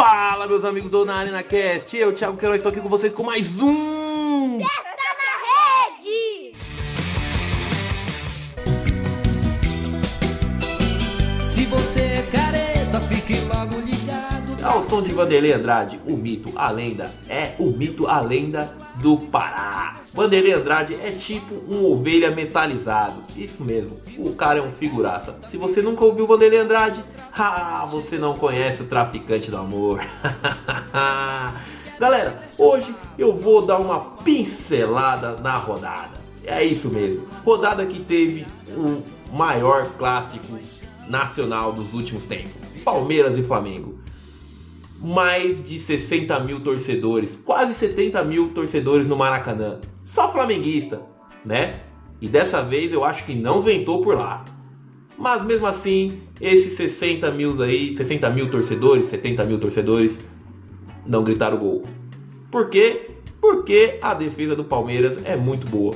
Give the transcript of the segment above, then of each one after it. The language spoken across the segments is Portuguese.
Fala, meus amigos do Na Arena Cast. Eu, Thiago Queiroz, estou aqui com vocês com mais um... Testa na rede! Se você é fique logo ligado. Ao som de Vanderlei Andrade, o mito, a lenda, é o mito, a lenda do Pará. Vanderlei Andrade é tipo um ovelha metalizado. Isso mesmo, o cara é um figuraça. Se você nunca ouviu Vanderlei Andrade, ah, você não conhece o traficante do amor. Galera, hoje eu vou dar uma pincelada na rodada. É isso mesmo. Rodada que teve o maior clássico nacional dos últimos tempos. Palmeiras e Flamengo mais de 60 mil torcedores, quase 70 mil torcedores no Maracanã. Só flamenguista, né? E dessa vez eu acho que não ventou por lá. Mas mesmo assim, esses 60 mil aí, 60 mil torcedores, 70 mil torcedores, não gritaram gol. Por quê? Porque a defesa do Palmeiras é muito boa.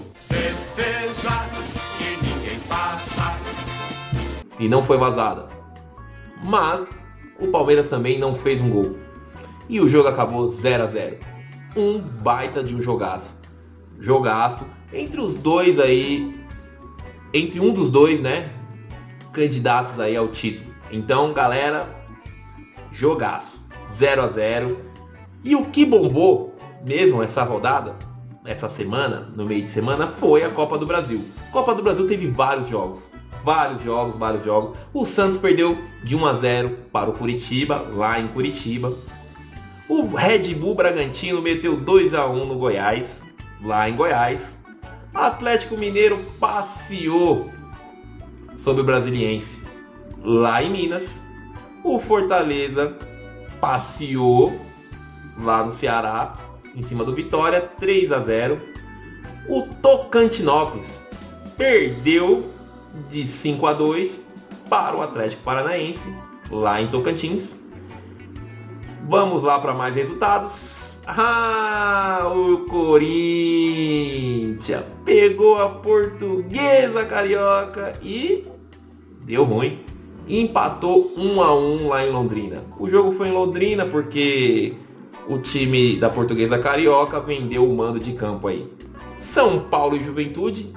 E não foi vazada. Mas o Palmeiras também não fez um gol. E o jogo acabou 0 a 0 Um baita de um jogaço. Jogaço entre os dois aí. Entre um dos dois, né? Candidatos aí ao título. Então, galera, jogaço. 0 a 0 E o que bombou mesmo essa rodada, essa semana, no meio de semana, foi a Copa do Brasil. Copa do Brasil teve vários jogos vários jogos, vários jogos. O Santos perdeu de 1 a 0 para o Curitiba, lá em Curitiba. O Red Bull Bragantino meteu 2 a 1 no Goiás, lá em Goiás. Atlético Mineiro passeou sobre o Brasiliense, lá em Minas. O Fortaleza passeou lá no Ceará, em cima do Vitória, 3 a 0. O Tocantinópolis perdeu de 5 a 2 para o Atlético Paranaense, lá em Tocantins. Vamos lá para mais resultados. Ah, o Corinthians pegou a portuguesa carioca e deu ruim. Empatou 1 a 1 lá em Londrina. O jogo foi em Londrina porque o time da portuguesa carioca vendeu o mando de campo aí. São Paulo e Juventude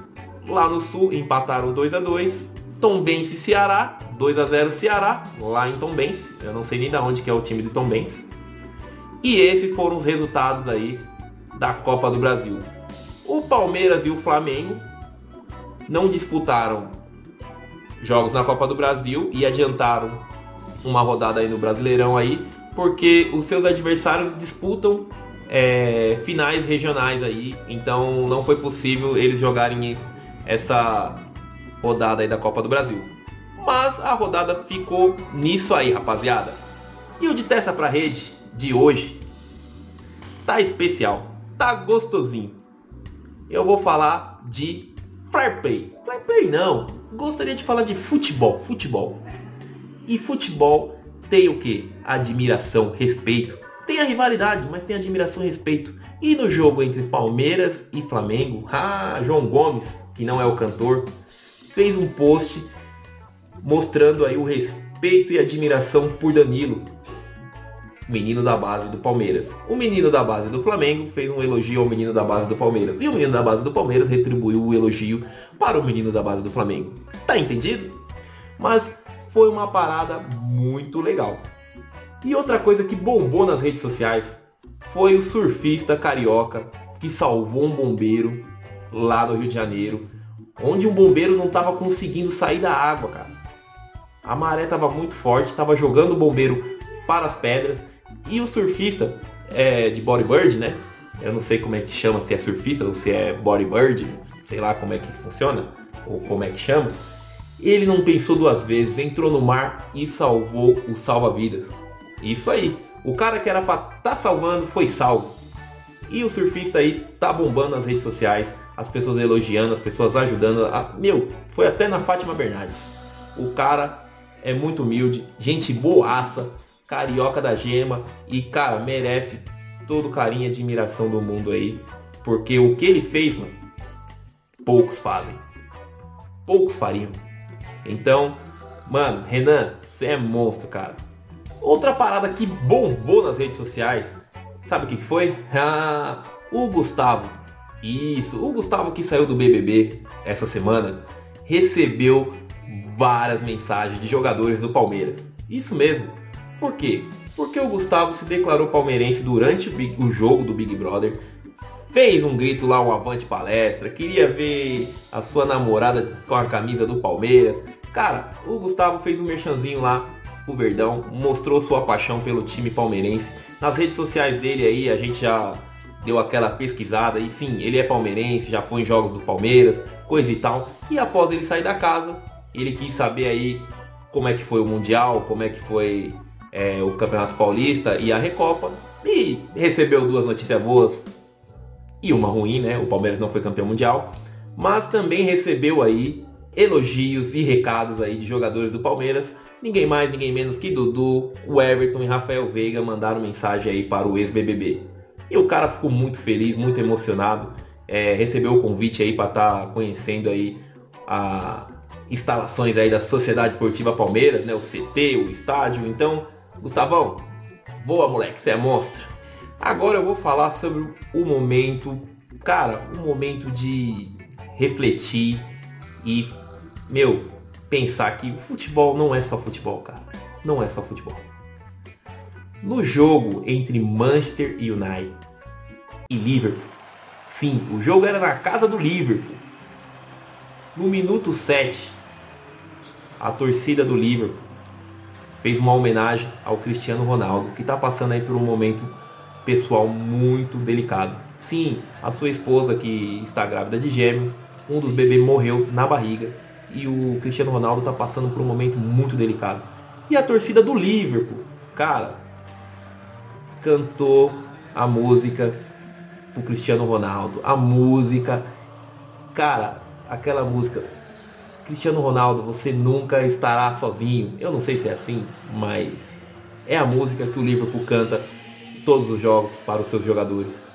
Lá no Sul empataram 2 a 2 Tombense e Ceará, 2 a 0 Ceará, lá em Tombense. Eu não sei nem de onde que é o time de Tombense. E esses foram os resultados aí da Copa do Brasil. O Palmeiras e o Flamengo não disputaram jogos na Copa do Brasil e adiantaram uma rodada aí no Brasileirão aí, porque os seus adversários disputam é, finais regionais aí, então não foi possível eles jogarem essa rodada aí da Copa do Brasil. Mas a rodada ficou nisso aí, rapaziada. E o de testa pra rede de hoje tá especial, tá gostosinho. Eu vou falar de. Fair play não, gostaria de falar de futebol, futebol. E futebol tem o que? Admiração, respeito. Tem a rivalidade, mas tem admiração e respeito. E no jogo entre Palmeiras e Flamengo, ah, João Gomes, que não é o cantor, fez um post mostrando aí o respeito e admiração por Danilo, menino da base do Palmeiras. O menino da base do Flamengo fez um elogio ao menino da base do Palmeiras. E o menino da base do Palmeiras retribuiu o elogio para o menino da base do Flamengo. Tá entendido? Mas foi uma parada muito legal. E outra coisa que bombou nas redes sociais foi o surfista carioca que salvou um bombeiro lá no Rio de Janeiro, onde um bombeiro não estava conseguindo sair da água, cara. A maré estava muito forte, estava jogando o bombeiro para as pedras e o surfista é, de bodyboard, né? Eu não sei como é que chama, se é surfista ou se é bodyboard, sei lá como é que funciona ou como é que chama. Ele não pensou duas vezes, entrou no mar e salvou o salva-vidas. Isso aí. O cara que era para tá salvando foi salvo. E o surfista aí tá bombando nas redes sociais, as pessoas elogiando, as pessoas ajudando. A... Meu, foi até na Fátima Bernardes. O cara é muito humilde, gente boaça, carioca da gema e, cara, merece todo carinho e admiração do mundo aí. Porque o que ele fez, mano, poucos fazem. Poucos fariam. Então, mano, Renan, você é monstro, cara. Outra parada que bombou nas redes sociais, sabe o que foi? Ah, o Gustavo. Isso, o Gustavo que saiu do BBB essa semana recebeu várias mensagens de jogadores do Palmeiras. Isso mesmo. Por quê? Porque o Gustavo se declarou palmeirense durante o jogo do Big Brother, fez um grito lá, um avante palestra, queria ver a sua namorada com a camisa do Palmeiras. Cara, o Gustavo fez um merchanzinho lá pro Verdão, mostrou sua paixão pelo time palmeirense. Nas redes sociais dele aí, a gente já deu aquela pesquisada e sim, ele é palmeirense, já foi em jogos do Palmeiras, coisa e tal. E após ele sair da casa, ele quis saber aí como é que foi o Mundial, como é que foi é, o Campeonato Paulista e a Recopa. E recebeu duas notícias boas e uma ruim, né? O Palmeiras não foi campeão mundial. Mas também recebeu aí elogios e recados aí de jogadores do Palmeiras. Ninguém mais, ninguém menos que Dudu, o Everton e Rafael Veiga mandaram mensagem aí para o ex-BBB. E o cara ficou muito feliz, muito emocionado. É, recebeu o convite aí para estar tá conhecendo aí a instalações aí da Sociedade Esportiva Palmeiras, né? O CT, o estádio. Então, Gustavão, boa moleque, você é monstro. Agora eu vou falar sobre o momento, cara, um momento de refletir e, meu, pensar que o futebol não é só futebol, cara. Não é só futebol. No jogo entre Manchester United e Liverpool, sim, o jogo era na casa do Liverpool. No minuto 7, a torcida do Liverpool fez uma homenagem ao Cristiano Ronaldo, que está passando aí por um momento pessoal muito delicado. Sim, a sua esposa que está grávida de gêmeos, um dos bebês morreu na barriga e o Cristiano Ronaldo está passando por um momento muito delicado. E a torcida do Liverpool, cara, cantou a música pro Cristiano Ronaldo. A música, cara, aquela música Cristiano Ronaldo, você nunca estará sozinho. Eu não sei se é assim, mas é a música que o Liverpool canta todos os jogos para os seus jogadores.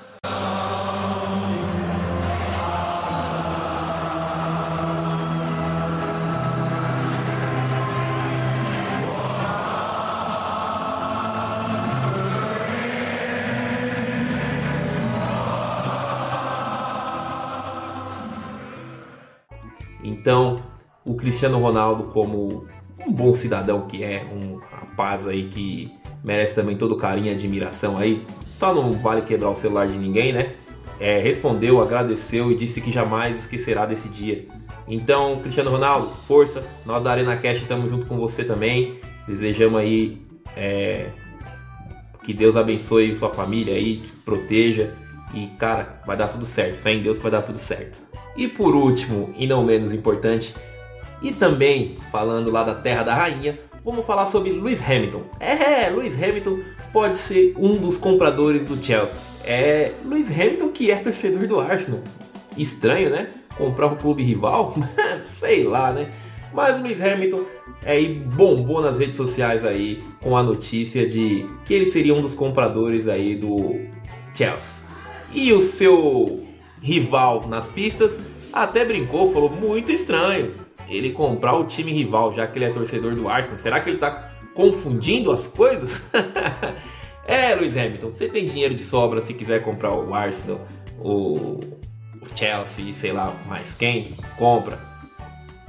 Então, o Cristiano Ronaldo como um bom cidadão que é, um rapaz aí que merece também todo carinho e admiração aí, só não vale quebrar o celular de ninguém, né? É, respondeu, agradeceu e disse que jamais esquecerá desse dia. Então, Cristiano Ronaldo, força, nós da Arena Cash estamos junto com você também. Desejamos aí é, que Deus abençoe sua família aí, te proteja e cara, vai dar tudo certo. Fé em Deus vai dar tudo certo. E por último, e não menos importante, e também, falando lá da Terra da Rainha, vamos falar sobre Lewis Hamilton. É, Lewis Hamilton pode ser um dos compradores do Chelsea. É, Lewis Hamilton que é torcedor do Arsenal. Estranho, né? Comprar um clube rival? Sei lá, né? Mas Lewis Hamilton aí bombou nas redes sociais aí com a notícia de que ele seria um dos compradores aí do Chelsea. E o seu rival nas pistas até brincou, falou muito estranho ele comprar o time rival, já que ele é torcedor do Arsenal. Será que ele está confundindo as coisas? é, Luiz Hamilton, você tem dinheiro de sobra se quiser comprar o Arsenal, o, Chelsea, sei lá mais quem, compra.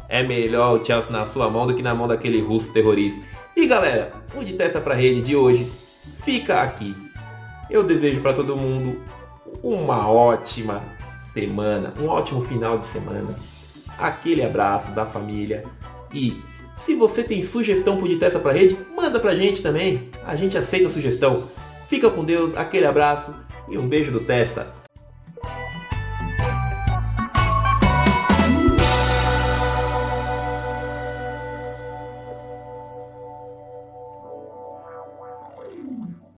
É melhor o Chelsea na sua mão do que na mão daquele russo terrorista. E galera, o de testa para rede de hoje fica aqui. Eu desejo para todo mundo uma ótima semana, um ótimo final de semana aquele abraço da família e se você tem sugestão pro de testa pra rede, manda pra gente também. A gente aceita a sugestão. Fica com Deus, aquele abraço e um beijo do Testa.